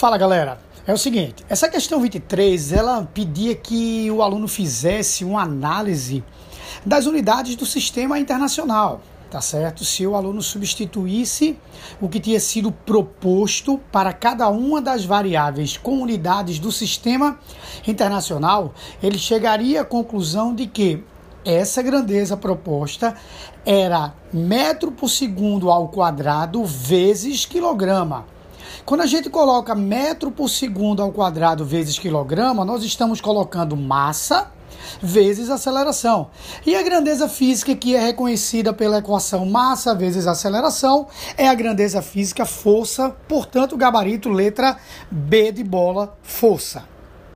Fala galera, é o seguinte, essa questão 23, ela pedia que o aluno fizesse uma análise das unidades do sistema internacional, tá certo? Se o aluno substituísse o que tinha sido proposto para cada uma das variáveis com unidades do sistema internacional, ele chegaria à conclusão de que essa grandeza proposta era metro por segundo ao quadrado vezes quilograma. Quando a gente coloca metro por segundo ao quadrado vezes quilograma, nós estamos colocando massa vezes aceleração. E a grandeza física que é reconhecida pela equação massa vezes aceleração é a grandeza física força, portanto, gabarito letra B de bola, força.